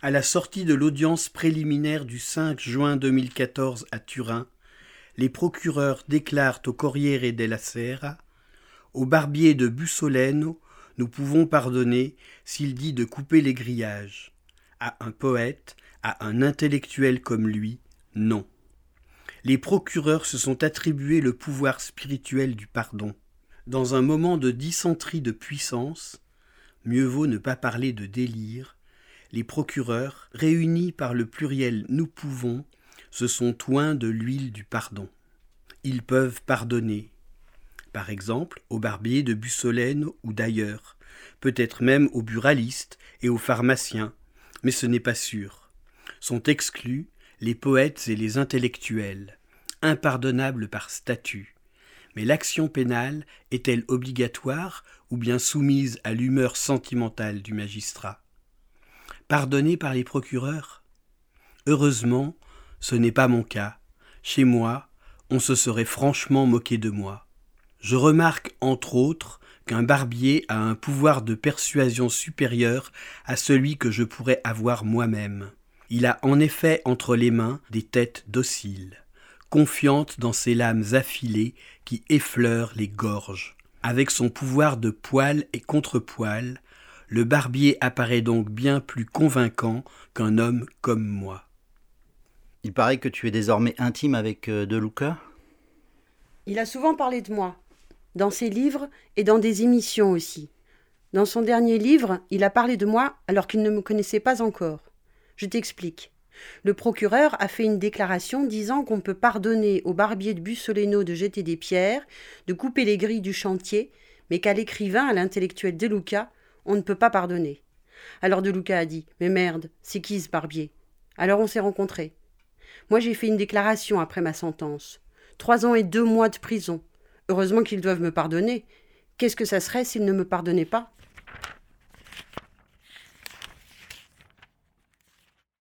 À la sortie de l'audience préliminaire du 5 juin 2014 à Turin, les procureurs déclarent au Corriere della Sera Au barbier de Bussoleno, nous pouvons pardonner s'il dit de couper les grillages. À un poète, à un intellectuel comme lui, non. Les procureurs se sont attribués le pouvoir spirituel du pardon. Dans un moment de dysenterie de puissance, mieux vaut ne pas parler de délire, les procureurs, réunis par le pluriel nous pouvons, se sont oints de l'huile du pardon. Ils peuvent pardonner, par exemple au barbier de Bussolène ou d'ailleurs, peut-être même aux buralistes et aux pharmaciens, mais ce n'est pas sûr. Sont exclus les poètes et les intellectuels, impardonnables par statut. Mais l'action pénale est-elle obligatoire ou bien soumise à l'humeur sentimentale du magistrat? Pardonnée par les procureurs Heureusement, ce n'est pas mon cas. Chez moi, on se serait franchement moqué de moi. Je remarque, entre autres, qu'un barbier a un pouvoir de persuasion supérieur à celui que je pourrais avoir moi-même. Il a en effet entre les mains des têtes dociles, confiantes dans ses lames affilées qui effleurent les gorges. Avec son pouvoir de poil et contrepoil, le barbier apparaît donc bien plus convaincant qu'un homme comme moi. Il paraît que tu es désormais intime avec euh, De Luca? Il a souvent parlé de moi, dans ses livres et dans des émissions aussi. Dans son dernier livre, il a parlé de moi alors qu'il ne me connaissait pas encore. Je t'explique. Le procureur a fait une déclaration disant qu'on peut pardonner au barbier de Bussoleno de jeter des pierres, de couper les grilles du chantier, mais qu'à l'écrivain, à l'intellectuel De Luca, on ne peut pas pardonner. Alors De Luca a dit Mais merde, c'est qui ce barbier? Alors on s'est rencontrés. Moi j'ai fait une déclaration après ma sentence. Trois ans et deux mois de prison. Heureusement qu'ils doivent me pardonner. Qu'est-ce que ça serait s'ils ne me pardonnaient pas?